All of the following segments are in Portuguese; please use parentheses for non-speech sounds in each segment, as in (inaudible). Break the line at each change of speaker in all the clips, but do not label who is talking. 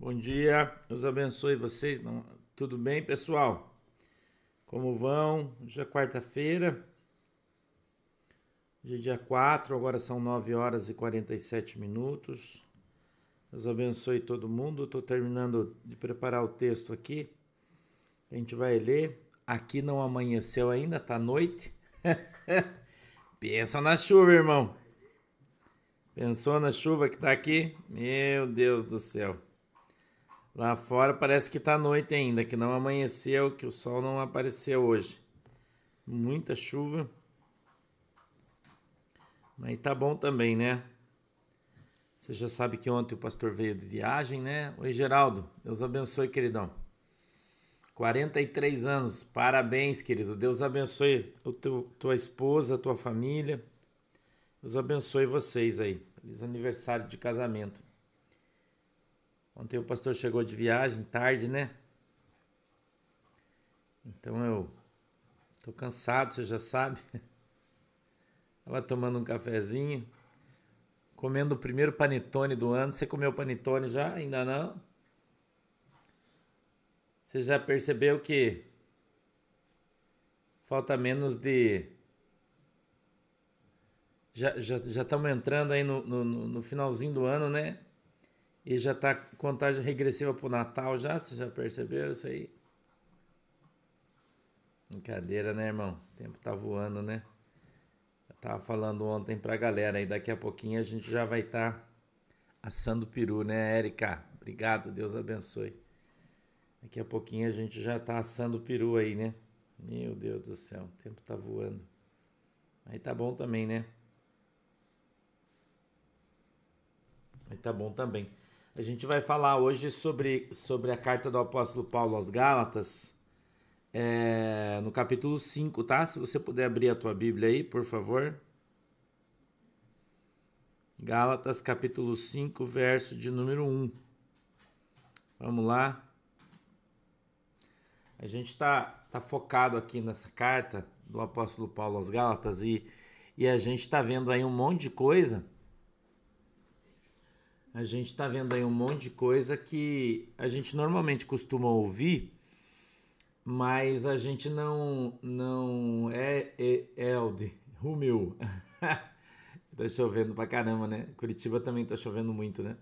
Bom dia, Deus abençoe vocês. Tudo bem, pessoal? Como vão? Hoje é quarta-feira, hoje é dia 4, agora são 9 horas e 47 minutos. Deus abençoe todo mundo. Estou terminando de preparar o texto aqui. A gente vai ler. Aqui não amanheceu ainda, tá noite. (laughs) Pensa na chuva, irmão. Pensou na chuva que tá aqui? Meu Deus do céu. Lá fora parece que tá noite ainda, que não amanheceu, que o sol não apareceu hoje. Muita chuva. Mas tá bom também, né? Você já sabe que ontem o pastor veio de viagem, né? Oi, Geraldo. Deus abençoe, queridão. 43 anos. Parabéns, querido. Deus abençoe o teu, tua esposa, tua família. Deus abençoe vocês aí. Feliz aniversário de casamento. Ontem o pastor chegou de viagem, tarde, né? Então eu tô cansado, você já sabe. (laughs) Tava tomando um cafezinho, comendo o primeiro panetone do ano. Você comeu panetone já? Ainda não? Você já percebeu que falta menos de. Já estamos já, já entrando aí no, no, no finalzinho do ano, né? E já tá contagem regressiva pro Natal já, você já percebeu isso aí? Brincadeira, né, irmão? O tempo tá voando, né? Eu tava falando ontem pra galera aí, daqui a pouquinho a gente já vai estar tá assando peru, né, Érica? Obrigado, Deus abençoe. Daqui a pouquinho a gente já tá assando peru aí, né? Meu Deus do céu, o tempo tá voando. Aí tá bom também, né? Aí tá bom também. A gente vai falar hoje sobre, sobre a carta do apóstolo Paulo aos Gálatas, é, no capítulo 5, tá? Se você puder abrir a tua Bíblia aí, por favor. Gálatas, capítulo 5, verso de número 1. Vamos lá. A gente está tá focado aqui nessa carta do apóstolo Paulo aos Gálatas e, e a gente está vendo aí um monte de coisa a gente está vendo aí um monte de coisa que a gente normalmente costuma ouvir, mas a gente não não é, é Elde, Rumeu. (laughs) tá chovendo pra caramba, né? Curitiba também tá chovendo muito, né?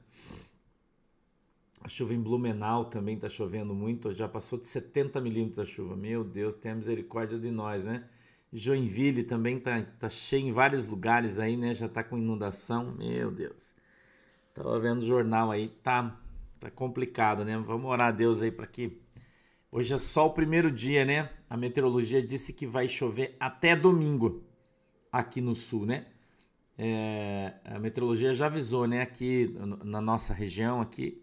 A chuva em Blumenau também tá chovendo muito, já passou de 70 milímetros a chuva. Meu Deus, tenha misericórdia de nós, né? Joinville também tá, tá cheio em vários lugares aí, né? Já tá com inundação. Meu Deus. Tava vendo o jornal aí, tá, tá complicado, né? Vamos orar a Deus aí para que hoje é só o primeiro dia, né? A meteorologia disse que vai chover até domingo aqui no sul, né? É, a meteorologia já avisou, né? Aqui na nossa região, aqui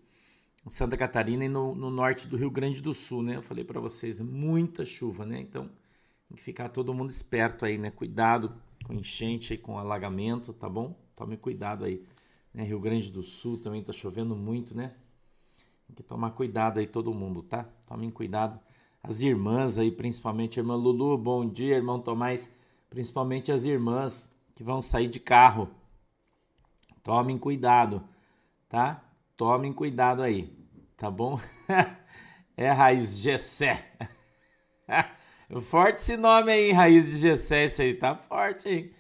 em Santa Catarina e no, no norte do Rio Grande do Sul, né? Eu falei para vocês, muita chuva, né? Então tem que ficar todo mundo esperto aí, né? Cuidado com enchente e com alagamento, tá bom? Tome cuidado aí. Né? Rio Grande do Sul também está chovendo muito, né? Tem que tomar cuidado aí todo mundo, tá? Tomem cuidado. As irmãs aí, principalmente a irmã Lulu, bom dia, irmão Tomás, principalmente as irmãs que vão sair de carro. Tomem cuidado, tá? Tomem cuidado aí, tá bom? (laughs) é Raiz Gessé. (laughs) forte esse nome aí, Raiz de Gessé, isso aí tá forte, hein?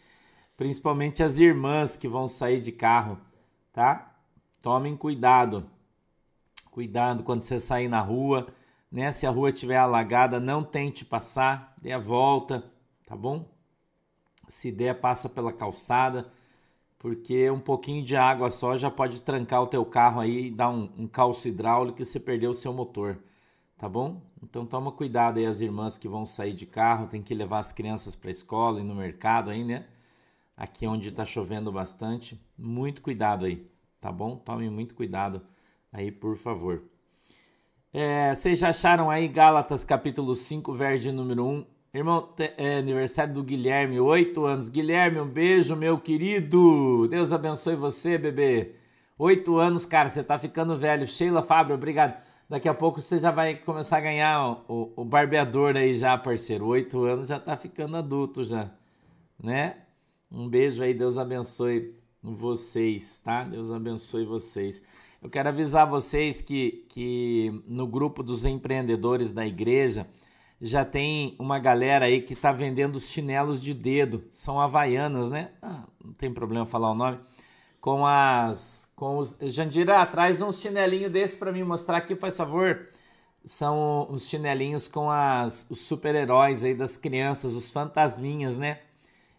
Principalmente as irmãs que vão sair de carro tá? Tomem cuidado. Cuidado quando você sair na rua, né? Se a rua estiver alagada, não tente passar, dê a volta, tá bom? Se der, passa pela calçada, porque um pouquinho de água só já pode trancar o teu carro aí e dar um, um calço hidráulico e você perdeu o seu motor, tá bom? Então toma cuidado aí as irmãs que vão sair de carro, tem que levar as crianças para a escola e no mercado aí, né? Aqui onde está chovendo bastante. Muito cuidado aí, tá bom? Tome muito cuidado aí, por favor. É, vocês já acharam aí Gálatas capítulo 5, verso número 1? Irmão, é aniversário do Guilherme, 8 anos. Guilherme, um beijo, meu querido. Deus abençoe você, bebê. 8 anos, cara, você tá ficando velho. Sheila Fábio, obrigado. Daqui a pouco você já vai começar a ganhar o, o, barbeador aí já, parceiro. 8 anos já tá ficando adulto já, né? Um beijo aí, Deus abençoe vocês, tá? Deus abençoe vocês. Eu quero avisar vocês que, que no grupo dos empreendedores da igreja já tem uma galera aí que está vendendo os chinelos de dedo. São havaianas, né? Ah, não tem problema falar o nome. Com as. Com os. Jandira, traz uns chinelinhos desse para mim mostrar aqui, faz favor. São os chinelinhos com as, os super-heróis aí das crianças, os fantasminhas, né?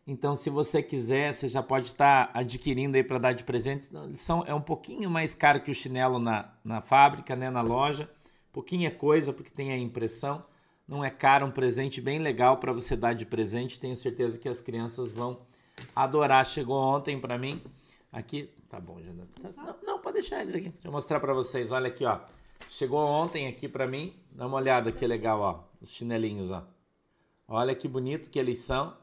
Então, se você quiser, você já pode estar tá adquirindo aí para dar de presente. São, é um pouquinho mais caro que o chinelo na, na fábrica, né, na loja. Pouquinha coisa, porque tem a impressão. Não é caro, um presente bem legal para você dar de presente. Tenho certeza que as crianças vão adorar. Chegou ontem para mim. Aqui, tá bom, já não, não, pode deixar eles aqui. Deixa eu mostrar para vocês. Olha aqui, ó. Chegou ontem aqui para mim. Dá uma olhada que legal, ó. Os chinelinhos, ó. Olha que bonito que eles são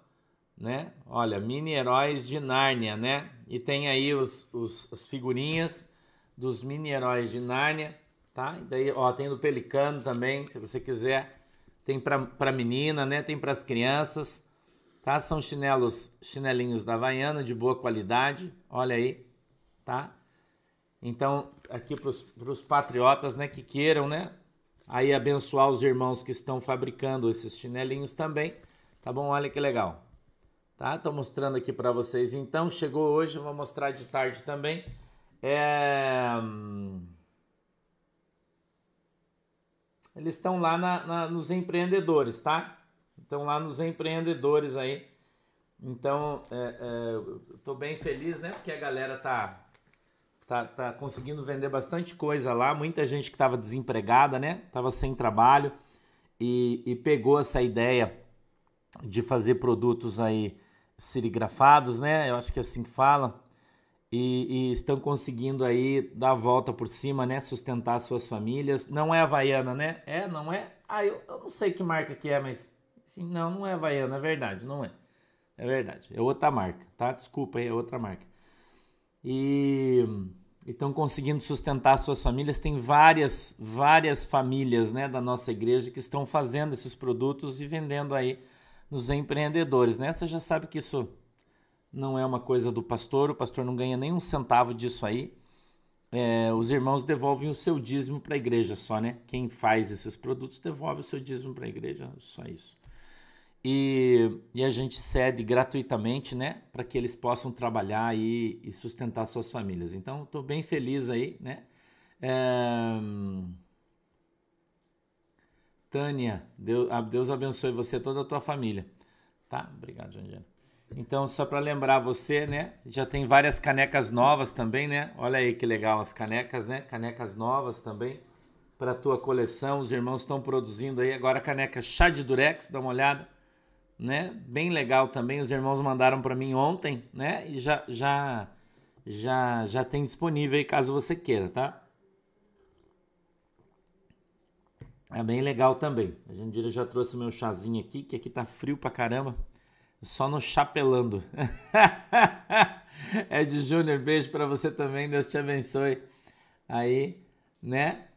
né? Olha, mini heróis de Nárnia, né? E tem aí os, os, as figurinhas dos mini heróis de Nárnia, tá? E daí, ó, tem do Pelicano também, se você quiser. Tem para menina, né? Tem para as crianças, tá? São chinelos, chinelinhos da Havaiana de boa qualidade, olha aí, tá? Então, aqui para os patriotas, né, que queiram, né? Aí abençoar os irmãos que estão fabricando esses chinelinhos também, tá bom? Olha que legal tá? Tô mostrando aqui para vocês. Então, chegou hoje, vou mostrar de tarde também. É... Eles estão lá na, na, nos empreendedores, tá? Estão lá nos empreendedores aí. Então, é, é, tô bem feliz, né? Porque a galera tá, tá, tá conseguindo vender bastante coisa lá. Muita gente que estava desempregada, né? Tava sem trabalho e, e pegou essa ideia de fazer produtos aí serigrafados, né? Eu acho que é assim que fala. E, e, estão conseguindo aí dar a volta por cima, né? Sustentar suas famílias. Não é Havaiana, né? É, não é? Ah, eu, eu não sei que marca que é, mas... Enfim, não, não é Havaiana, é verdade, não é. É verdade, é outra marca, tá? Desculpa aí, é outra marca. E estão conseguindo sustentar suas famílias. Tem várias, várias famílias, né, da nossa igreja que estão fazendo esses produtos e vendendo aí nos empreendedores, né? Você já sabe que isso não é uma coisa do pastor, o pastor não ganha nem um centavo disso aí. É, os irmãos devolvem o seu dízimo para a igreja só, né? Quem faz esses produtos devolve o seu dízimo para a igreja, só isso. E, e, a gente cede gratuitamente, né? Para que eles possam trabalhar e, e sustentar suas famílias. Então, estou bem feliz aí, né? É, Tânia, Deus, Deus abençoe você e toda a tua família. Tá? Obrigado, Jandiana. Então, só para lembrar você, né? Já tem várias canecas novas também, né? Olha aí que legal as canecas, né? Canecas novas também para tua coleção. Os irmãos estão produzindo aí agora caneca chá de durex, dá uma olhada, né? Bem legal também. Os irmãos mandaram para mim ontem, né? E já já já já tem disponível aí caso você queira, tá? É bem legal também. A Jandira já trouxe meu chazinho aqui, que aqui tá frio pra caramba. Só no chapelando. (laughs) de Júnior, beijo para você também. Deus te abençoe. Aí, né?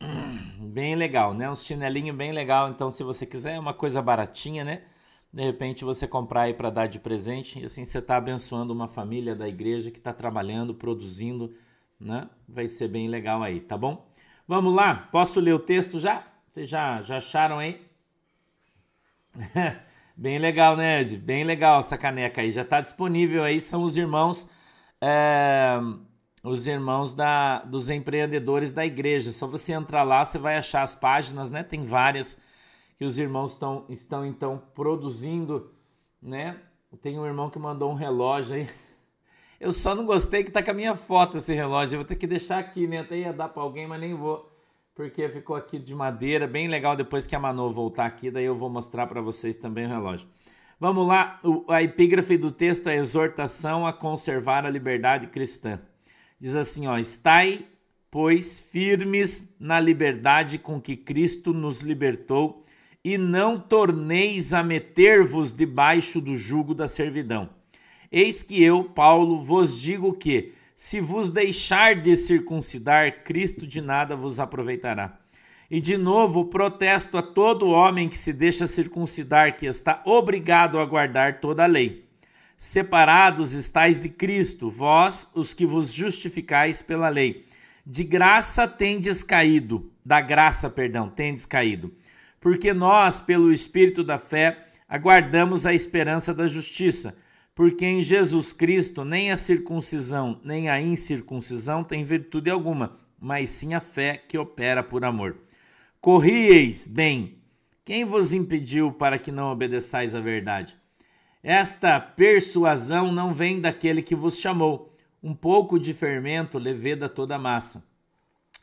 (clears throat) Bem legal, né? Um chinelinho bem legal. Então, se você quiser, é uma coisa baratinha, né? De repente você comprar aí para dar de presente e assim você tá abençoando uma família da igreja que está trabalhando, produzindo, né? Vai ser bem legal aí, tá bom? Vamos lá? Posso ler o texto já? Vocês já, já acharam aí? (laughs) Bem legal, né, Ed? Bem legal essa caneca aí. Já está disponível aí. São os irmãos, é, os irmãos da, dos empreendedores da igreja. Só você entrar lá, você vai achar as páginas, né? Tem várias que os irmãos tão, estão então produzindo, né? Tem um irmão que mandou um relógio aí. (laughs) Eu só não gostei que tá com a minha foto esse relógio. Eu vou ter que deixar aqui, né? Até ia dar para alguém, mas nem vou porque ficou aqui de madeira, bem legal. Depois que a Manu voltar aqui, daí eu vou mostrar para vocês também o relógio. Vamos lá, a epígrafe do texto é a exortação a conservar a liberdade cristã. Diz assim, ó: "Estai, pois, firmes na liberdade com que Cristo nos libertou, e não torneis a meter-vos debaixo do jugo da servidão. Eis que eu, Paulo, vos digo que se vos deixar de circuncidar, Cristo de nada vos aproveitará. E de novo protesto a todo homem que se deixa circuncidar, que está obrigado a guardar toda a lei. Separados estáis de Cristo, vós, os que vos justificais pela lei, de graça tendes caído, da graça, perdão, tendes caído, porque nós, pelo Espírito da fé, aguardamos a esperança da justiça, porque em Jesus Cristo nem a circuncisão nem a incircuncisão tem virtude alguma, mas sim a fé que opera por amor. Corrieis bem, quem vos impediu para que não obedeçais à verdade? Esta persuasão não vem daquele que vos chamou. Um pouco de fermento leveda toda a massa.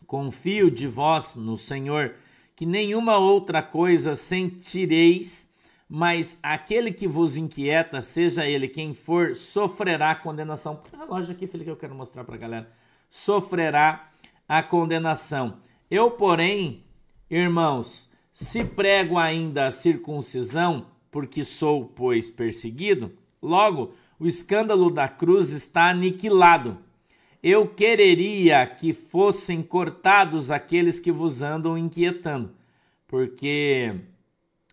Confio de vós no Senhor, que nenhuma outra coisa sentireis, mas aquele que vos inquieta, seja ele quem for, sofrerá condenação. Põe a loja aqui, filho, que eu quero mostrar para a galera. Sofrerá a condenação. Eu, porém, irmãos, se prego ainda a circuncisão, porque sou, pois, perseguido, logo o escândalo da cruz está aniquilado. Eu quereria que fossem cortados aqueles que vos andam inquietando, porque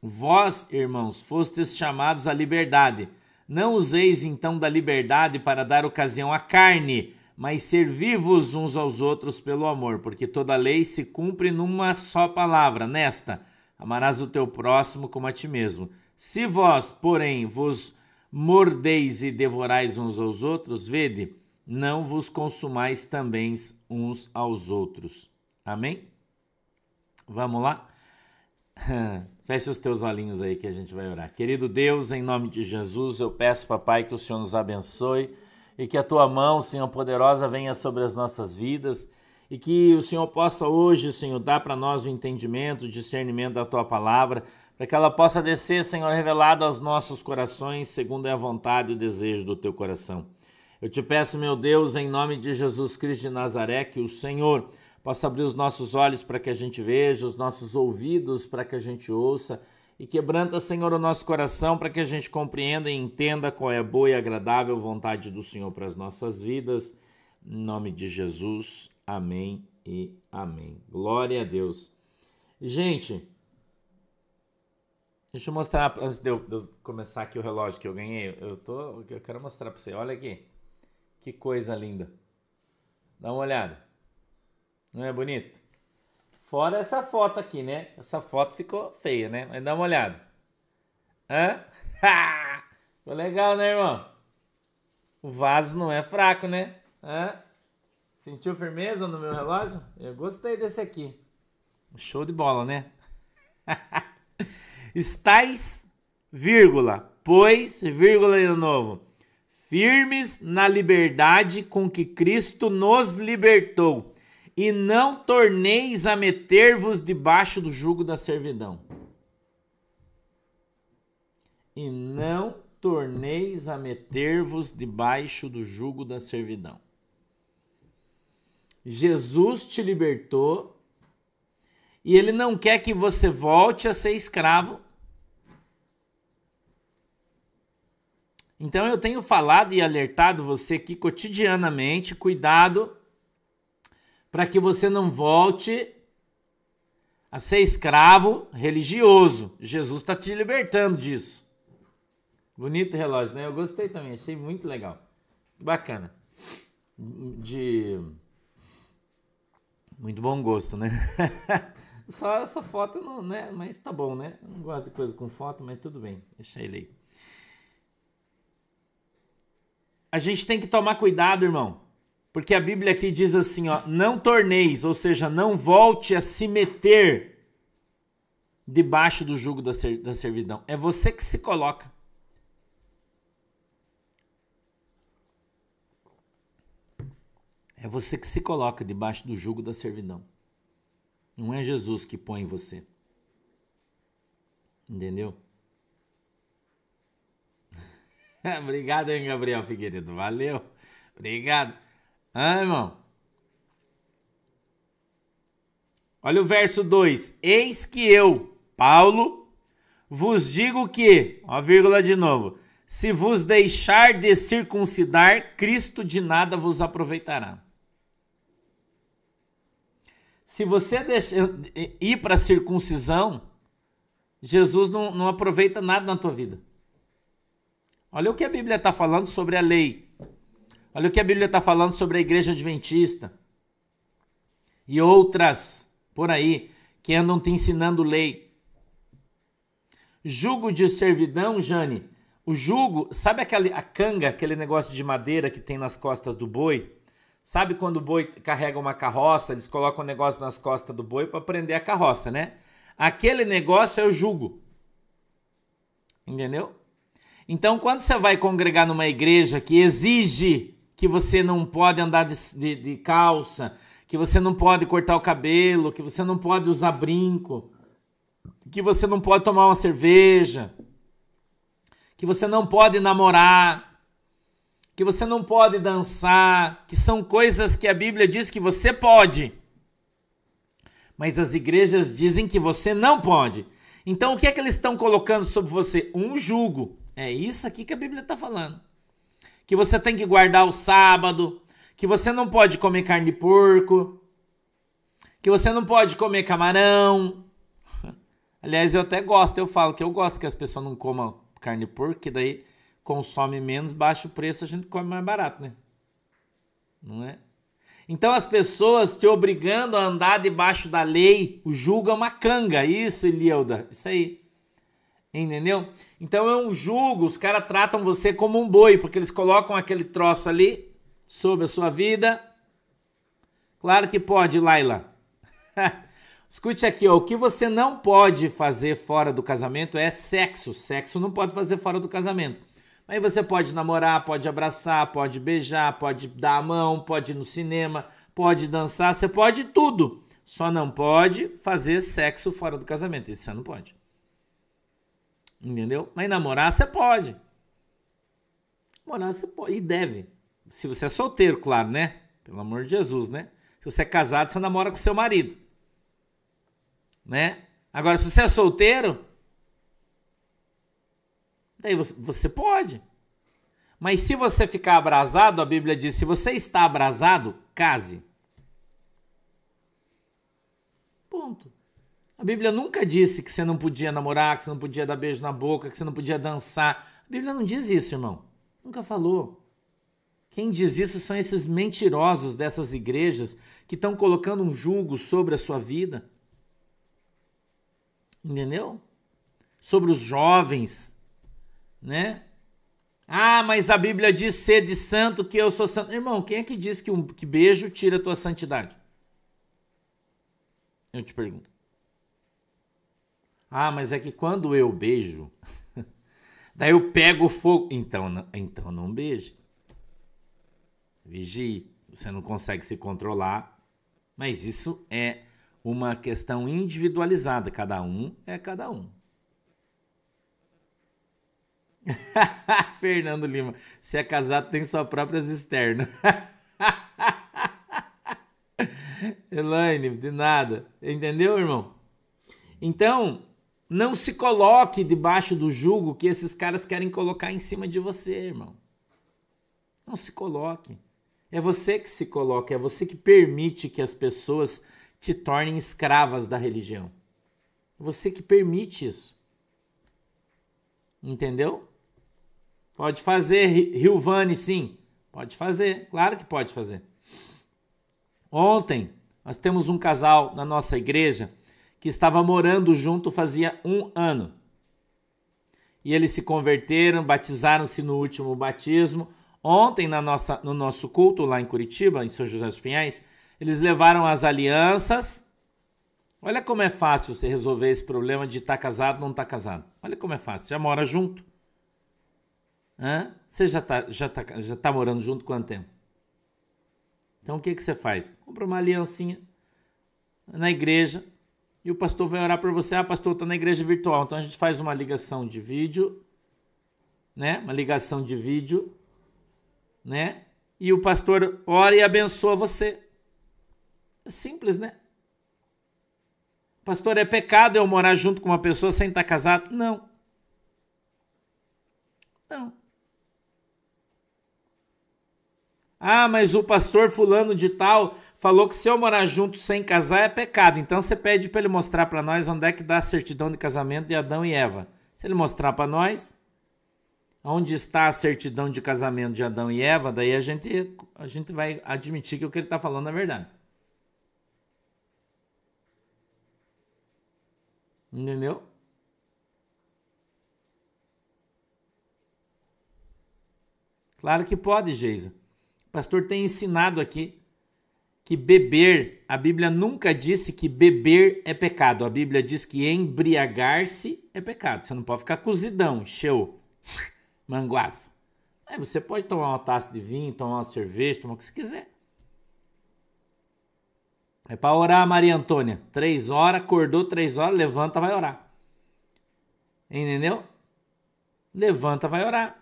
vós, irmãos, fostes chamados à liberdade. Não useis então da liberdade para dar ocasião à carne, mas servi-vos uns aos outros pelo amor, porque toda lei se cumpre numa só palavra, nesta: amarás o teu próximo como a ti mesmo. Se vós, porém, vos mordeis e devorais uns aos outros, vede, não vos consumais também uns aos outros. Amém? Vamos lá? (laughs) Feche os teus olhinhos aí que a gente vai orar. Querido Deus, em nome de Jesus, eu peço, papai, que o Senhor nos abençoe e que a tua mão, Senhor poderosa, venha sobre as nossas vidas e que o Senhor possa hoje, Senhor, dar para nós o entendimento, o discernimento da tua palavra para que ela possa descer, Senhor, revelado aos nossos corações, segundo é a vontade e o desejo do teu coração. Eu te peço, meu Deus, em nome de Jesus Cristo de Nazaré, que o Senhor possa abrir os nossos olhos para que a gente veja, os nossos ouvidos para que a gente ouça, e quebranta, Senhor, o nosso coração para que a gente compreenda e entenda qual é a boa e agradável vontade do Senhor para as nossas vidas. Em nome de Jesus, amém e amém. Glória a Deus. Gente, Deixa eu mostrar, antes de eu, de eu, começar aqui o relógio que eu ganhei. Eu, tô, eu quero mostrar para você. Olha aqui. Que coisa linda. Dá uma olhada. Não é bonito? Fora essa foto aqui, né? Essa foto ficou feia, né? Mas dá uma olhada. Hã? (laughs) ficou legal, né, irmão? O vaso não é fraco, né? Hã? Sentiu firmeza no meu relógio? Eu gostei desse aqui. Show de bola, né? (laughs) Estais, vírgula, pois, vírgula de novo, firmes na liberdade com que Cristo nos libertou, e não torneis a meter-vos debaixo do jugo da servidão. E não torneis a meter-vos debaixo do jugo da servidão. Jesus te libertou e ele não quer que você volte a ser escravo Então eu tenho falado e alertado você aqui cotidianamente, cuidado para que você não volte a ser escravo religioso. Jesus está te libertando disso. Bonito relógio, né? Eu gostei também, achei muito legal. Bacana. De muito bom gosto, né? (laughs) Só essa foto não, né? Mas tá bom, né? Não gosto de coisa com foto, mas tudo bem. Deixa ele aí. a gente tem que tomar cuidado, irmão. Porque a Bíblia aqui diz assim, ó, não torneis, ou seja, não volte a se meter debaixo do jugo da, da servidão. É você que se coloca. É você que se coloca debaixo do jugo da servidão. Não é Jesus que põe você. Entendeu? (laughs) Obrigado, hein, Gabriel Figueiredo. Valeu. Obrigado. Ah, irmão. Olha o verso 2. Eis que eu, Paulo, vos digo que, ó, vírgula de novo, se vos deixar de circuncidar, Cristo de nada vos aproveitará. Se você deixa, ir para a circuncisão, Jesus não, não aproveita nada na tua vida. Olha o que a Bíblia está falando sobre a lei. Olha o que a Bíblia está falando sobre a igreja adventista. e outras por aí que andam te ensinando lei. Jugo de servidão, Jane. O jugo, sabe aquele, a canga, aquele negócio de madeira que tem nas costas do boi? Sabe quando o boi carrega uma carroça, eles colocam um negócio nas costas do boi para prender a carroça, né? Aquele negócio é o jugo. Entendeu? Então, quando você vai congregar numa igreja que exige que você não pode andar de, de, de calça, que você não pode cortar o cabelo, que você não pode usar brinco, que você não pode tomar uma cerveja, que você não pode namorar, que você não pode dançar, que são coisas que a Bíblia diz que você pode. Mas as igrejas dizem que você não pode. Então o que é que eles estão colocando sobre você? Um jugo. É isso aqui que a Bíblia está falando. Que você tem que guardar o sábado, que você não pode comer carne de porco, que você não pode comer camarão. Aliás, eu até gosto, eu falo que eu gosto que as pessoas não comam carne de porco, que daí consome menos, baixa o preço, a gente come mais barato, né? Não é? Então as pessoas te obrigando a andar debaixo da lei, o julgo é uma canga, isso, Elielda, isso aí. Entendeu? Então é um julgo, os caras tratam você como um boi, porque eles colocam aquele troço ali sobre a sua vida. Claro que pode, Laila. (laughs) Escute aqui, ó, o que você não pode fazer fora do casamento é sexo. Sexo não pode fazer fora do casamento. Aí você pode namorar, pode abraçar, pode beijar, pode dar a mão, pode ir no cinema, pode dançar, você pode tudo. Só não pode fazer sexo fora do casamento. Isso você não pode. Entendeu? Mas namorar você pode. Namorar você pode e deve. Se você é solteiro, claro, né? Pelo amor de Jesus, né? Se você é casado, você namora com seu marido. Né? Agora, se você é solteiro, daí você, você pode. Mas se você ficar abrasado, a Bíblia diz: se você está abrasado, case. Ponto. A Bíblia nunca disse que você não podia namorar, que você não podia dar beijo na boca, que você não podia dançar. A Bíblia não diz isso, irmão. Nunca falou. Quem diz isso são esses mentirosos dessas igrejas que estão colocando um julgo sobre a sua vida. Entendeu? Sobre os jovens, né? Ah, mas a Bíblia diz ser de santo que eu sou santo. Irmão, quem é que diz que, um, que beijo tira a tua santidade? Eu te pergunto. Ah, mas é que quando eu beijo, (laughs) daí eu pego o fogo. Então, não, então não beije. Vigie. Você não consegue se controlar. Mas isso é uma questão individualizada. Cada um é cada um. (laughs) Fernando Lima, se é casado tem sua própria externa. (laughs) Elaine, de nada. Entendeu, irmão? Então, não se coloque debaixo do jugo que esses caras querem colocar em cima de você, irmão. Não se coloque. É você que se coloca, é você que permite que as pessoas te tornem escravas da religião. É você que permite isso. Entendeu? Pode fazer, Rilvane, sim. Pode fazer, claro que pode fazer. Ontem, nós temos um casal na nossa igreja que estava morando junto fazia um ano. E eles se converteram, batizaram-se no último batismo. Ontem, na nossa, no nosso culto lá em Curitiba, em São José dos Pinhais, eles levaram as alianças. Olha como é fácil você resolver esse problema de estar tá casado ou não estar tá casado. Olha como é fácil. Já mora junto. Hã? Você já está já tá, já tá morando junto quanto tempo? Então o que, que você faz? Compra uma aliancinha na igreja, e o pastor vai orar por você. Ah, pastor, estou na igreja virtual. Então a gente faz uma ligação de vídeo, né? Uma ligação de vídeo, né? E o pastor ora e abençoa você. É simples, né? Pastor, é pecado eu morar junto com uma pessoa sem estar casado? Não. Não. Ah, mas o pastor fulano de tal falou que se eu morar junto sem casar é pecado. Então você pede para ele mostrar para nós onde é que dá a certidão de casamento de Adão e Eva. Se ele mostrar para nós onde está a certidão de casamento de Adão e Eva, daí a gente, a gente vai admitir que o que ele está falando é verdade. Entendeu? Claro que pode, Geisa. O pastor tem ensinado aqui que beber, a Bíblia nunca disse que beber é pecado. A Bíblia diz que embriagar-se é pecado. Você não pode ficar cozidão, encheu, (laughs) manguaça. Aí você pode tomar uma taça de vinho, tomar uma cerveja, tomar o que você quiser. É para orar, Maria Antônia. Três horas, acordou três horas, levanta, vai orar. Entendeu? Levanta, vai orar.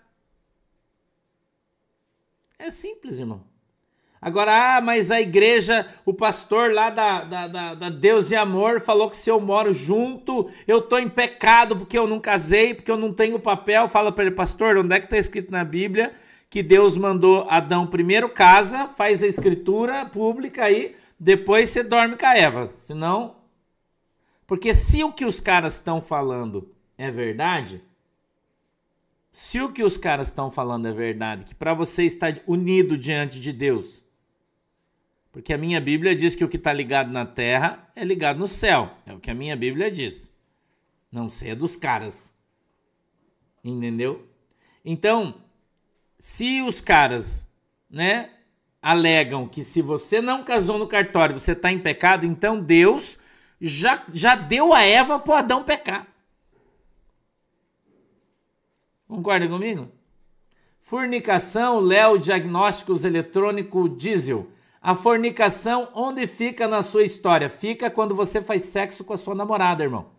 É simples, irmão. Agora, ah, mas a igreja, o pastor lá da, da, da, da, Deus e Amor falou que se eu moro junto, eu tô em pecado porque eu não casei, porque eu não tenho papel. Fala para ele, pastor, onde é que está escrito na Bíblia que Deus mandou Adão primeiro casa, faz a escritura pública aí, depois você dorme com a Eva. Senão. Porque se o que os caras estão falando é verdade, se o que os caras estão falando é verdade, que para você estar unido diante de Deus, porque a minha Bíblia diz que o que está ligado na terra é ligado no céu. É o que a minha Bíblia diz. Não sei, é dos caras. Entendeu? Então, se os caras, né, alegam que se você não casou no cartório, você está em pecado, então Deus já, já deu a Eva para Adão pecar. Concorda comigo? Fornicação, Léo Diagnósticos Eletrônico Diesel. A fornicação, onde fica na sua história? Fica quando você faz sexo com a sua namorada, irmão.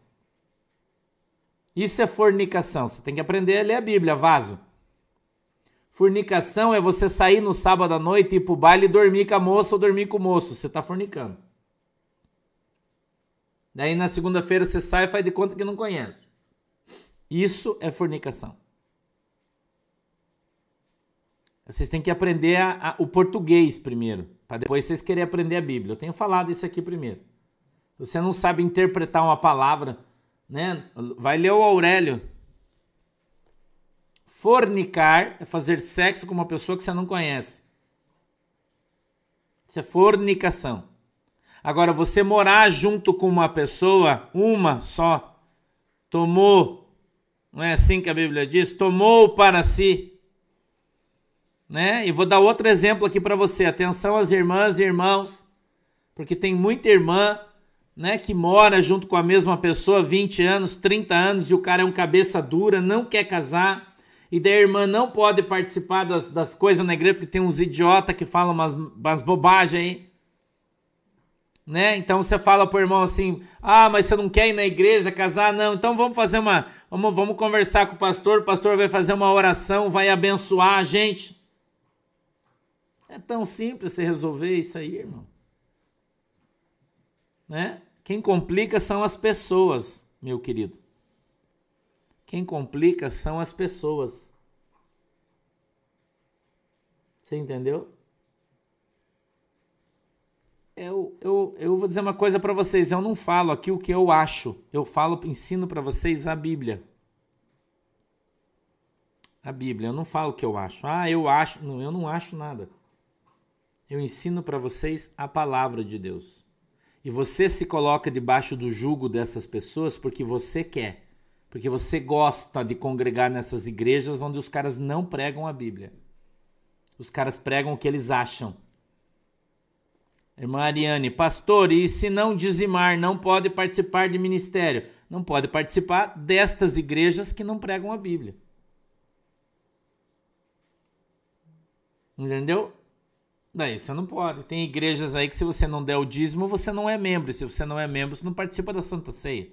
Isso é fornicação. Você tem que aprender a ler a Bíblia, vaso. Fornicação é você sair no sábado à noite, ir pro baile e dormir com a moça ou dormir com o moço. Você tá fornicando. Daí na segunda-feira você sai e faz de conta que não conhece. Isso é fornicação. Vocês têm que aprender a, a, o português primeiro, para depois vocês querem aprender a Bíblia. Eu tenho falado isso aqui primeiro. Você não sabe interpretar uma palavra, né? Vai ler o Aurélio. Fornicar é fazer sexo com uma pessoa que você não conhece. Isso é fornicação. Agora, você morar junto com uma pessoa, uma só, tomou, não é assim que a Bíblia diz? Tomou para si né? E vou dar outro exemplo aqui para você. Atenção às irmãs e irmãos, porque tem muita irmã, né, que mora junto com a mesma pessoa 20 anos, 30 anos e o cara é um cabeça dura, não quer casar. E daí a irmã não pode participar das, das coisas na igreja porque tem uns idiota que falam umas, umas bobagens aí. Né? Então você fala pro irmão assim: "Ah, mas você não quer ir na igreja casar? Não. Então vamos fazer uma, vamos, vamos conversar com o pastor, o pastor vai fazer uma oração, vai abençoar a gente". É tão simples você resolver isso aí, irmão. Né? Quem complica são as pessoas, meu querido. Quem complica são as pessoas. Você entendeu? Eu, eu, eu vou dizer uma coisa para vocês. Eu não falo aqui o que eu acho. Eu falo, ensino para vocês a Bíblia. A Bíblia. Eu não falo o que eu acho. Ah, eu acho. Não, eu não acho nada eu ensino para vocês a palavra de Deus. E você se coloca debaixo do jugo dessas pessoas porque você quer, porque você gosta de congregar nessas igrejas onde os caras não pregam a Bíblia. Os caras pregam o que eles acham. Irmã Ariane, pastor, e se não dizimar, não pode participar de ministério? Não pode participar destas igrejas que não pregam a Bíblia. Entendeu? Daí você não pode. Tem igrejas aí que se você não der o dízimo, você não é membro. Se você não é membro, você não participa da Santa Ceia.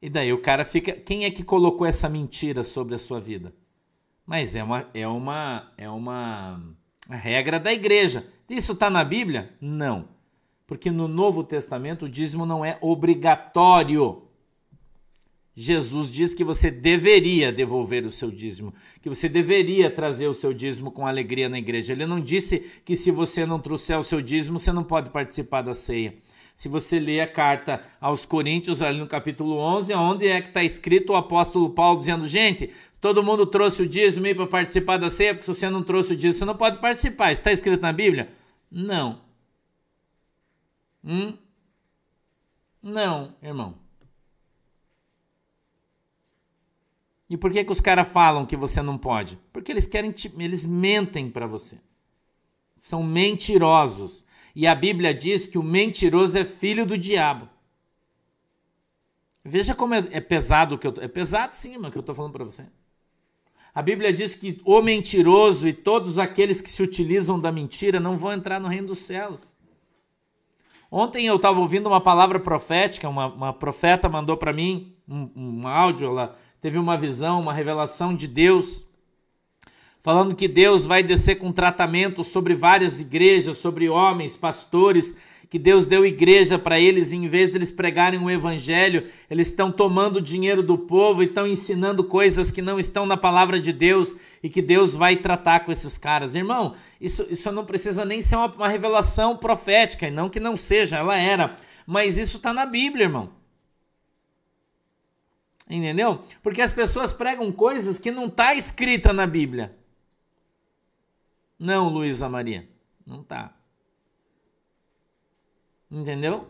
E daí o cara fica. Quem é que colocou essa mentira sobre a sua vida? Mas é uma é uma é uma regra da igreja. Isso está na Bíblia? Não. Porque no Novo Testamento o dízimo não é obrigatório. Jesus diz que você deveria devolver o seu dízimo, que você deveria trazer o seu dízimo com alegria na igreja. Ele não disse que se você não trouxer o seu dízimo, você não pode participar da ceia. Se você ler a carta aos Coríntios, ali no capítulo 11, onde é que está escrito o apóstolo Paulo dizendo: gente, todo mundo trouxe o dízimo para participar da ceia, porque se você não trouxe o dízimo, você não pode participar. Está escrito na Bíblia? Não. Hum? Não, irmão. E por que, que os caras falam que você não pode? Porque eles querem, te, eles mentem para você. São mentirosos. E a Bíblia diz que o mentiroso é filho do diabo. Veja como é, é pesado o que eu é pesado sim, mas que eu estou falando para você. A Bíblia diz que o mentiroso e todos aqueles que se utilizam da mentira não vão entrar no reino dos céus. Ontem eu estava ouvindo uma palavra profética, uma, uma profeta mandou para mim um, um áudio, ela teve uma visão, uma revelação de Deus, falando que Deus vai descer com tratamento sobre várias igrejas, sobre homens, pastores, que Deus deu igreja para eles e em vez de eles pregarem o evangelho, eles estão tomando o dinheiro do povo e estão ensinando coisas que não estão na palavra de Deus e que Deus vai tratar com esses caras. Irmão, isso, isso não precisa nem ser uma, uma revelação profética, e não que não seja, ela era, mas isso está na Bíblia, irmão. Entendeu? Porque as pessoas pregam coisas que não está escrita na Bíblia. Não, Luísa Maria, não tá. Entendeu?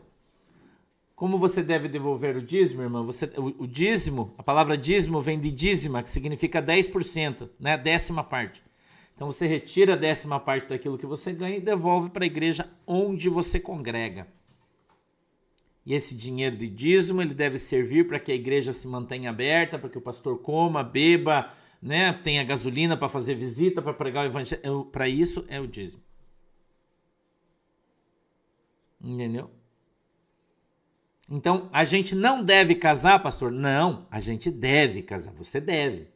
Como você deve devolver o dízimo, irmã? Você, o, o, dízimo, a palavra dízimo vem de dízima, que significa 10%, né? Décima parte. Então você retira a décima parte daquilo que você ganha e devolve para a igreja onde você congrega. E esse dinheiro de dízimo ele deve servir para que a igreja se mantenha aberta, para que o pastor coma, beba, né? tenha gasolina para fazer visita, para pregar o evangelho. Para isso é o dízimo. Entendeu? Então, a gente não deve casar, pastor? Não, a gente deve casar. Você deve.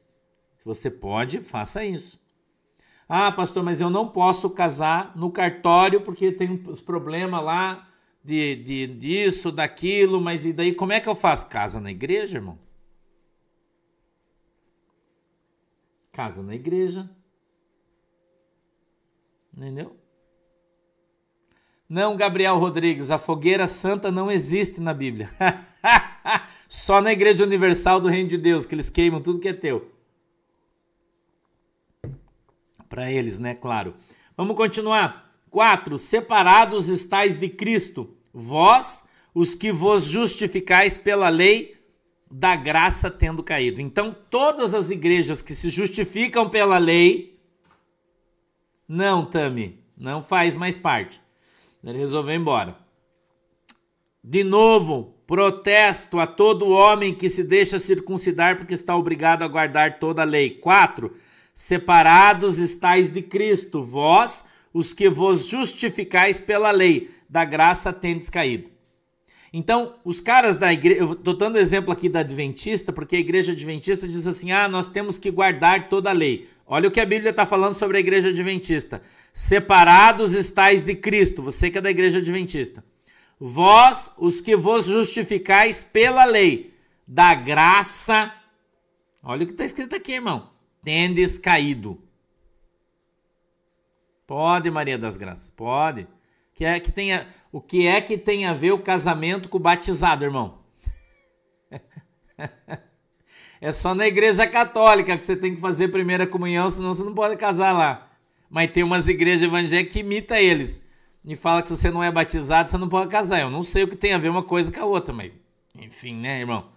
Se você pode, faça isso. Ah, pastor, mas eu não posso casar no cartório porque tem os problemas lá de, de disso, daquilo, mas e daí como é que eu faço? Casa na igreja, irmão? Casa na igreja. Entendeu? Não, Gabriel Rodrigues, a fogueira santa não existe na Bíblia. (laughs) Só na Igreja Universal do Reino de Deus, que eles queimam tudo que é teu. Para eles, né? Claro. Vamos continuar. 4. Separados estais de Cristo, vós, os que vos justificais pela lei da graça tendo caído. Então, todas as igrejas que se justificam pela lei, não, Tami, não faz mais parte. Ele resolveu ir embora. De novo, protesto a todo homem que se deixa circuncidar porque está obrigado a guardar toda a lei. 4. Separados estáis de Cristo, vós, os que vos justificais pela lei, da graça tendes caído. Então, os caras da igreja, eu estou dando exemplo aqui da Adventista, porque a igreja Adventista diz assim: ah, nós temos que guardar toda a lei. Olha o que a Bíblia está falando sobre a igreja Adventista separados estáis de Cristo, você que é da igreja adventista. Vós, os que vos justificais pela lei, da graça, olha o que está escrito aqui, irmão, tendes caído. Pode, Maria das Graças, pode. Que é que tenha, o que é que tem a ver o casamento com o batizado, irmão? (laughs) é só na igreja católica que você tem que fazer primeira comunhão, senão você não pode casar lá. Mas tem umas igrejas evangélicas que imitam eles. E fala que se você não é batizado, você não pode casar. Eu não sei o que tem a ver uma coisa com a outra, mas. Enfim, né, irmão?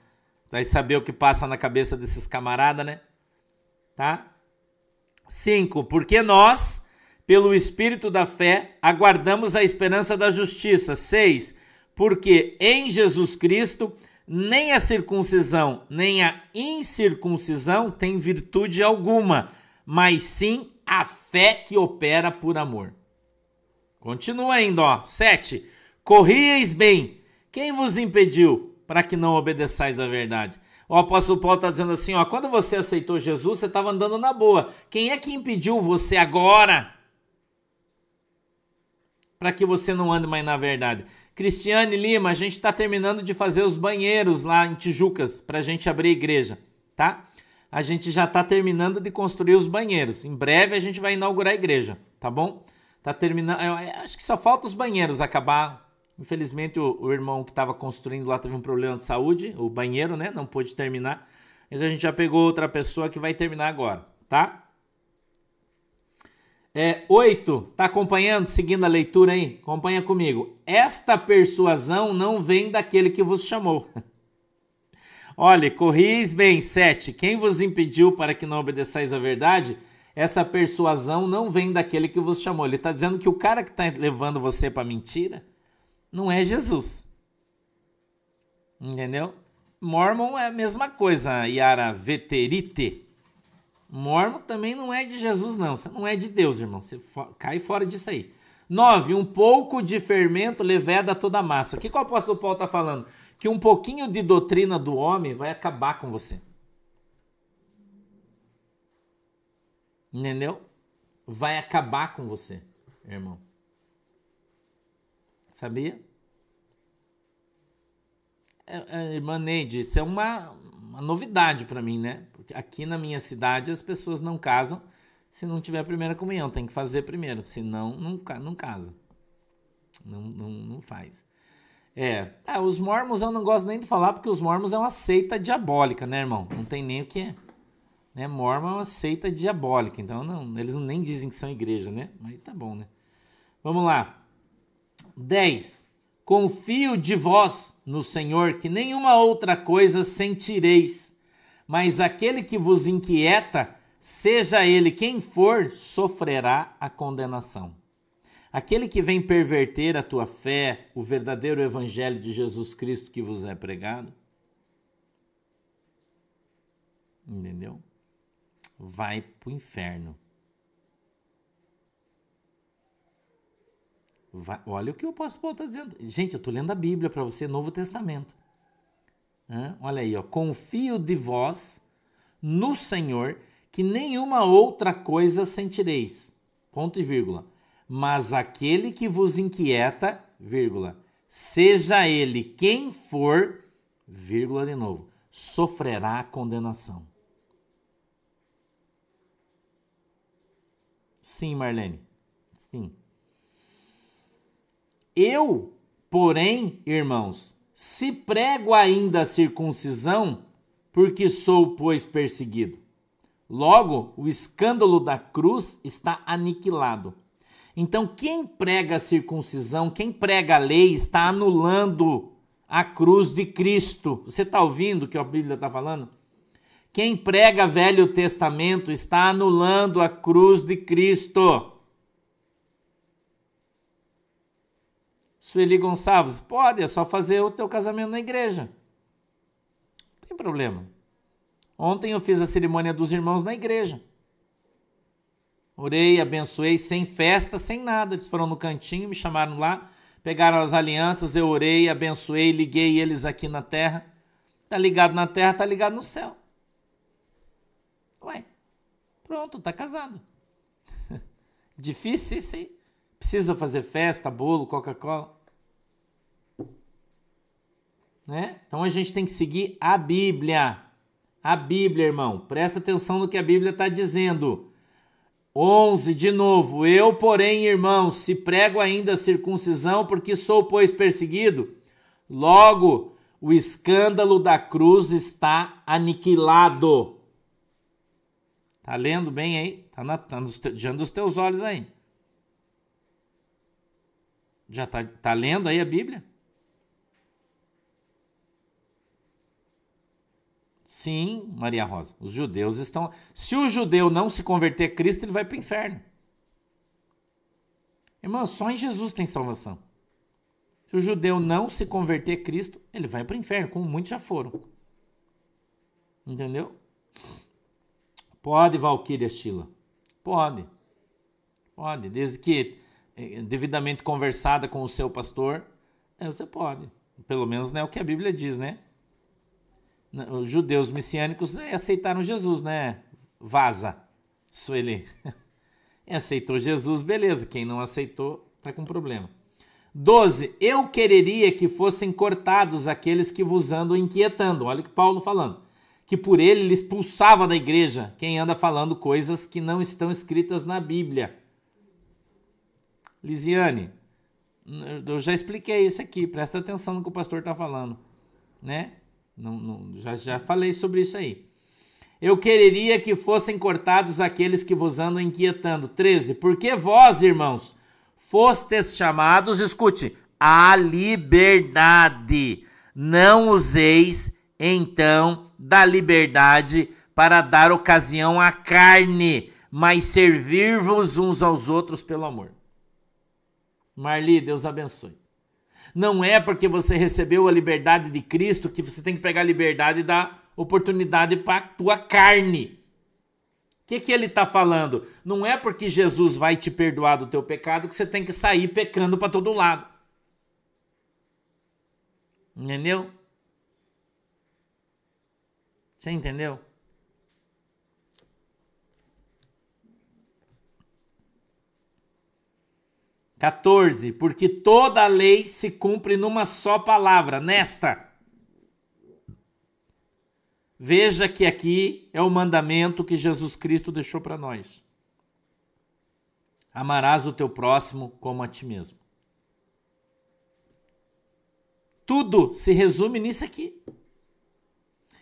Vai saber o que passa na cabeça desses camaradas, né? Tá? 5. Porque nós, pelo Espírito da fé, aguardamos a esperança da justiça. 6. Porque em Jesus Cristo nem a circuncisão nem a incircuncisão tem virtude alguma, mas sim a fé que opera por amor. Continua ainda, ó. 7. Corrieis bem. Quem vos impediu para que não obedeçais à verdade? O apóstolo Paulo está dizendo assim: ó, quando você aceitou Jesus, você estava andando na boa. Quem é que impediu você agora para que você não ande mais na verdade? Cristiane Lima, a gente está terminando de fazer os banheiros lá em Tijucas para a gente abrir a igreja, tá? a gente já está terminando de construir os banheiros. Em breve a gente vai inaugurar a igreja, tá bom? Tá terminando. Acho que só falta os banheiros acabar. Infelizmente o, o irmão que estava construindo lá teve um problema de saúde, o banheiro, né? Não pôde terminar. Mas a gente já pegou outra pessoa que vai terminar agora, tá? É, oito, tá acompanhando, seguindo a leitura aí? Acompanha comigo. Esta persuasão não vem daquele que vos chamou. (laughs) Olha, corris bem. Sete, quem vos impediu para que não obedeçais à verdade? Essa persuasão não vem daquele que vos chamou. Ele está dizendo que o cara que está levando você para mentira não é Jesus. Entendeu? Mormon é a mesma coisa, Yara Veterite. Mormon também não é de Jesus, não. Você não é de Deus, irmão. Você cai fora disso aí. 9. Um pouco de fermento leveda toda a massa. O que, que o apóstolo Paulo está falando? Que um pouquinho de doutrina do homem vai acabar com você. Entendeu? Vai acabar com você, irmão. Sabia? É, é, irmã Neide, isso é uma, uma novidade para mim, né? Porque aqui na minha cidade as pessoas não casam se não tiver a primeira comunhão. Tem que fazer primeiro, senão não, não casa. Não, não, não faz. É, ah, os mormons eu não gosto nem de falar porque os mormons é uma seita diabólica, né, irmão? Não tem nem o que. Né? Mormon é uma seita diabólica, então não, eles nem dizem que são igreja, né? Mas tá bom, né? Vamos lá. 10. Confio de vós no Senhor, que nenhuma outra coisa sentireis, mas aquele que vos inquieta, seja ele quem for, sofrerá a condenação. Aquele que vem perverter a tua fé, o verdadeiro evangelho de Jesus Cristo que vos é pregado, entendeu? Vai para o inferno. Vai, olha o que o apóstolo Paulo está dizendo. Gente, eu estou lendo a Bíblia para você, Novo Testamento. Hã? Olha aí, ó. confio de vós no Senhor, que nenhuma outra coisa sentireis. Ponto e vírgula. Mas aquele que vos inquieta, vírgula, seja ele quem for, vírgula de novo, sofrerá condenação. Sim, Marlene. Sim. Eu, porém, irmãos, se prego ainda a circuncisão, porque sou, pois, perseguido. Logo, o escândalo da cruz está aniquilado. Então, quem prega a circuncisão, quem prega a lei, está anulando a cruz de Cristo. Você está ouvindo o que a Bíblia está falando? Quem prega Velho Testamento está anulando a cruz de Cristo. Sueli Gonçalves, pode, é só fazer o teu casamento na igreja. Não tem problema. Ontem eu fiz a cerimônia dos irmãos na igreja. Orei, abençoei, sem festa, sem nada. Eles foram no cantinho, me chamaram lá, pegaram as alianças, eu orei, abençoei, liguei eles aqui na terra. Tá ligado na terra, tá ligado no céu. Ué, pronto, tá casado. (laughs) Difícil isso aí. Precisa fazer festa, bolo, Coca-Cola né? Então a gente tem que seguir a Bíblia. A Bíblia, irmão. Presta atenção no que a Bíblia está dizendo. 11, de novo. Eu, porém, irmão, se prego ainda a circuncisão, porque sou, pois, perseguido, logo o escândalo da cruz está aniquilado. Tá lendo bem aí? Tá, na, tá diante dos teus olhos aí. Já tá, tá lendo aí a Bíblia? Sim, Maria Rosa, os judeus estão. Se o judeu não se converter a Cristo, ele vai para o inferno. Irmão, só em Jesus tem salvação. Se o judeu não se converter a Cristo, ele vai para o inferno, como muitos já foram. Entendeu? Pode, Valquíria Sheila. Pode. Pode. Desde que devidamente conversada com o seu pastor, é, você pode. Pelo menos é o que a Bíblia diz, né? os judeus messiânicos né, aceitaram Jesus, né? Vaza, Sueli. (laughs) Aceitou Jesus, beleza. Quem não aceitou, tá com problema. 12. Eu quereria que fossem cortados aqueles que vos andam inquietando. Olha o que Paulo falando. Que por ele ele expulsava da igreja quem anda falando coisas que não estão escritas na Bíblia. Lisiane, eu já expliquei isso aqui, presta atenção no que o pastor está falando, né? Não, não, já, já falei sobre isso aí. Eu quereria que fossem cortados aqueles que vos andam inquietando. 13. Porque vós, irmãos, fostes chamados, escute, à liberdade. Não useis, então, da liberdade para dar ocasião à carne, mas servir-vos uns aos outros pelo amor. Marli, Deus abençoe. Não é porque você recebeu a liberdade de Cristo que você tem que pegar a liberdade e dar oportunidade para a tua carne. O que, que ele está falando? Não é porque Jesus vai te perdoar do teu pecado que você tem que sair pecando para todo lado. Entendeu? Você entendeu? 14. Porque toda a lei se cumpre numa só palavra, nesta. Veja que aqui é o mandamento que Jesus Cristo deixou para nós. Amarás o teu próximo como a ti mesmo. Tudo se resume nisso aqui.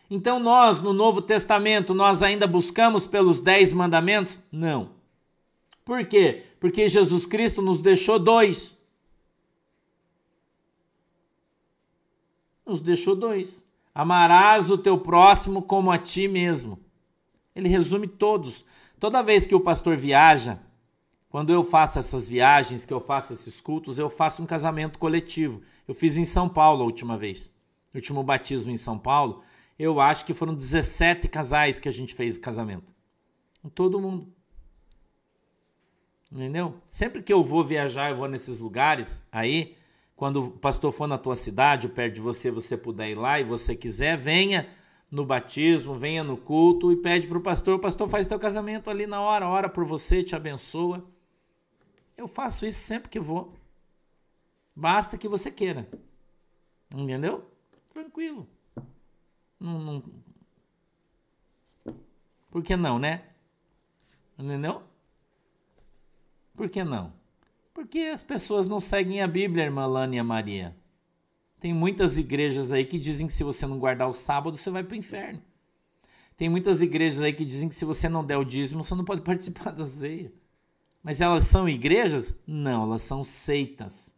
Então nós, no Novo Testamento, nós ainda buscamos pelos dez mandamentos? Não. Por quê? Porque Jesus Cristo nos deixou dois. Nos deixou dois. Amarás o teu próximo como a ti mesmo. Ele resume todos. Toda vez que o pastor viaja, quando eu faço essas viagens, que eu faço esses cultos, eu faço um casamento coletivo. Eu fiz em São Paulo a última vez. O último batismo em São Paulo, eu acho que foram 17 casais que a gente fez casamento. Com todo mundo. Entendeu? Sempre que eu vou viajar, eu vou nesses lugares aí, quando o pastor for na tua cidade, perto de você, você puder ir lá e você quiser, venha no batismo, venha no culto e pede para o pastor, o pastor faz teu casamento ali na hora, ora por você, te abençoa. Eu faço isso sempre que vou. Basta que você queira. Entendeu? Tranquilo. Não, não... Por que não, né? Entendeu? Por que não? Porque as pessoas não seguem a Bíblia, irmã Lânia Maria. Tem muitas igrejas aí que dizem que se você não guardar o sábado, você vai para o inferno. Tem muitas igrejas aí que dizem que se você não der o dízimo, você não pode (laughs) participar da ceia. Mas elas são igrejas? Não, elas são seitas.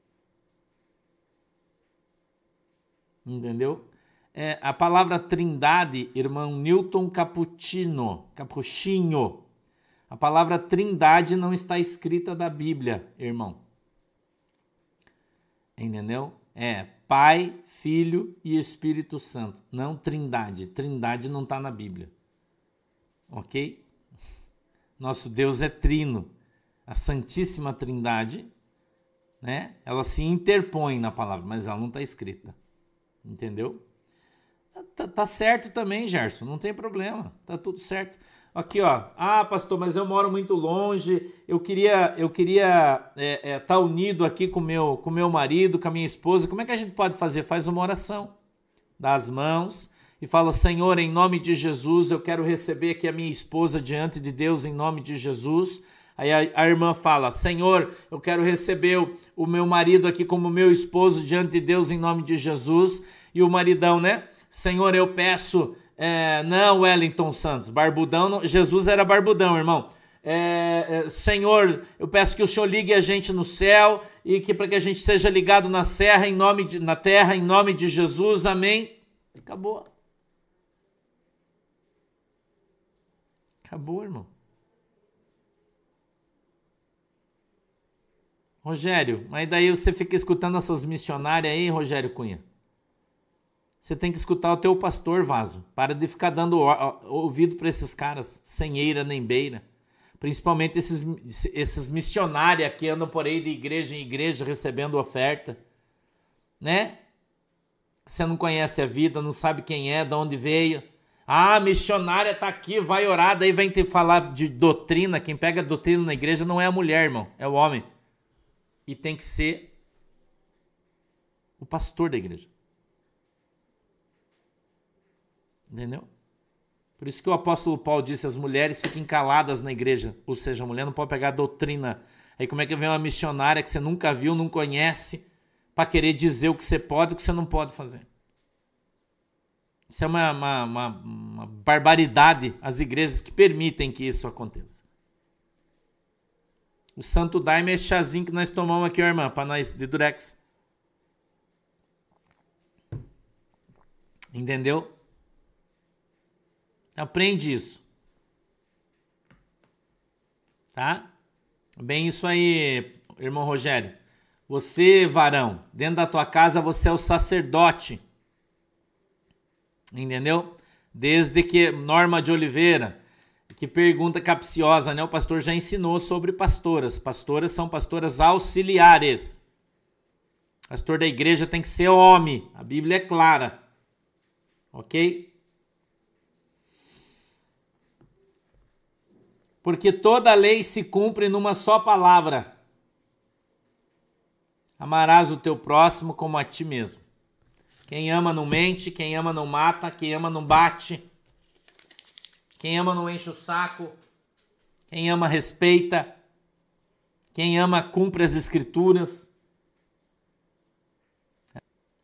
Entendeu? É, a palavra trindade, irmão Newton Cappuccino, Cappuccino, a palavra trindade não está escrita da Bíblia, irmão. Entendeu? É Pai, Filho e Espírito Santo. Não trindade. Trindade não está na Bíblia. Ok? Nosso Deus é trino. A Santíssima Trindade, né? Ela se interpõe na palavra, mas ela não está escrita. Entendeu? Tá, tá, certo também, Gerson. Não tem problema. Tá tudo certo. Aqui, ó. Ah, pastor, mas eu moro muito longe. Eu queria, eu queria estar é, é, tá unido aqui com meu, com meu marido, com a minha esposa. Como é que a gente pode fazer? Faz uma oração, dá as mãos e fala: Senhor, em nome de Jesus, eu quero receber aqui a minha esposa diante de Deus, em nome de Jesus. Aí a, a irmã fala: Senhor, eu quero receber o, o meu marido aqui como meu esposo diante de Deus, em nome de Jesus. E o maridão, né? Senhor, eu peço é, não, Wellington Santos, barbudão. Não, Jesus era barbudão, irmão. É, é, Senhor, eu peço que o Senhor ligue a gente no céu e que para que a gente seja ligado na serra, em nome de, na terra, em nome de Jesus. Amém. Acabou. Acabou, irmão. Rogério, mas daí você fica escutando essas missionárias aí, Rogério Cunha. Você tem que escutar o teu pastor, vaso. Para de ficar dando ouvido para esses caras, sem eira nem beira. Principalmente esses, esses missionários que andam por aí de igreja em igreja recebendo oferta. Né? Você não conhece a vida, não sabe quem é, de onde veio. Ah, missionária tá aqui, vai orar, daí vem te falar de doutrina. Quem pega doutrina na igreja não é a mulher, irmão, é o homem. E tem que ser o pastor da igreja. Entendeu? Por isso que o apóstolo Paulo disse: as mulheres fiquem caladas na igreja. Ou seja, a mulher não pode pegar doutrina. Aí como é que vem uma missionária que você nunca viu, não conhece, para querer dizer o que você pode e o que você não pode fazer? Isso é uma, uma, uma, uma barbaridade as igrejas que permitem que isso aconteça. O Santo Daime é esse chazinho que nós tomamos aqui, irmã, para nós de Durex. Entendeu? Aprende isso. Tá? Bem isso aí, irmão Rogério. Você, varão, dentro da tua casa você é o sacerdote. Entendeu? Desde que Norma de Oliveira, que pergunta capciosa, né? O pastor já ensinou sobre pastoras. Pastoras são pastoras auxiliares. Pastor da igreja tem que ser homem. A Bíblia é clara. OK? Porque toda lei se cumpre numa só palavra Amarás o teu próximo como a ti mesmo. Quem ama não mente, quem ama não mata, quem ama não bate, quem ama não enche o saco, quem ama respeita, quem ama cumpre as escrituras.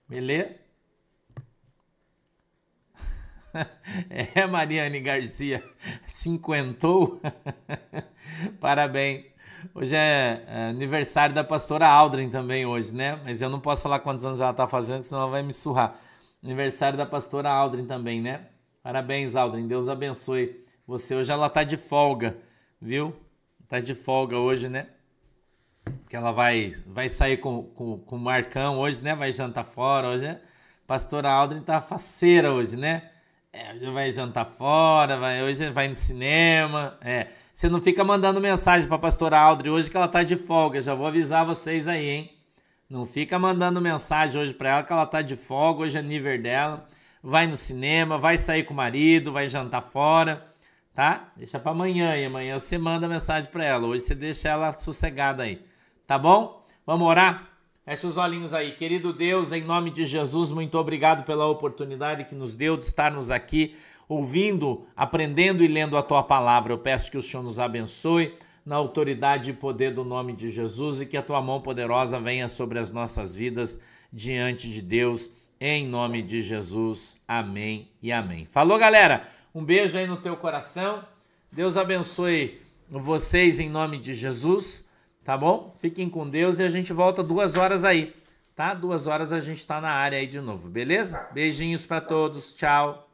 Beleza? (laughs) É, Mariane Garcia, cinquentou? (laughs) Parabéns. Hoje é, é, aniversário da pastora Aldrin também hoje, né? Mas eu não posso falar quantos anos ela tá fazendo, senão ela vai me surrar. Aniversário da pastora Aldrin também, né? Parabéns, Aldrin. Deus abençoe você. Hoje ela tá de folga, viu? Tá de folga hoje, né? Que ela vai, vai sair com, com, com o Marcão hoje, né? Vai jantar fora hoje, né? Pastora Aldrin tá faceira hoje, né? É, hoje vai jantar fora, vai, hoje vai no cinema, é. Você não fica mandando mensagem para a pastora Aldri hoje que ela tá de folga. Já vou avisar vocês aí, hein? Não fica mandando mensagem hoje para ela que ela tá de folga, hoje é nível dela. Vai no cinema, vai sair com o marido, vai jantar fora, tá? Deixa para amanhã e amanhã você manda mensagem para ela. Hoje você deixa ela sossegada aí. Tá bom? Vamos orar? Feche os olhinhos aí. Querido Deus, em nome de Jesus, muito obrigado pela oportunidade que nos deu de estarmos aqui ouvindo, aprendendo e lendo a tua palavra. Eu peço que o Senhor nos abençoe na autoridade e poder do nome de Jesus e que a tua mão poderosa venha sobre as nossas vidas diante de Deus, em nome de Jesus. Amém e amém. Falou, galera. Um beijo aí no teu coração. Deus abençoe vocês em nome de Jesus, tá bom? Fiquem com Deus e a gente volta duas horas aí, tá? Duas horas a gente tá na área aí de novo, beleza? Beijinhos para todos. Tchau.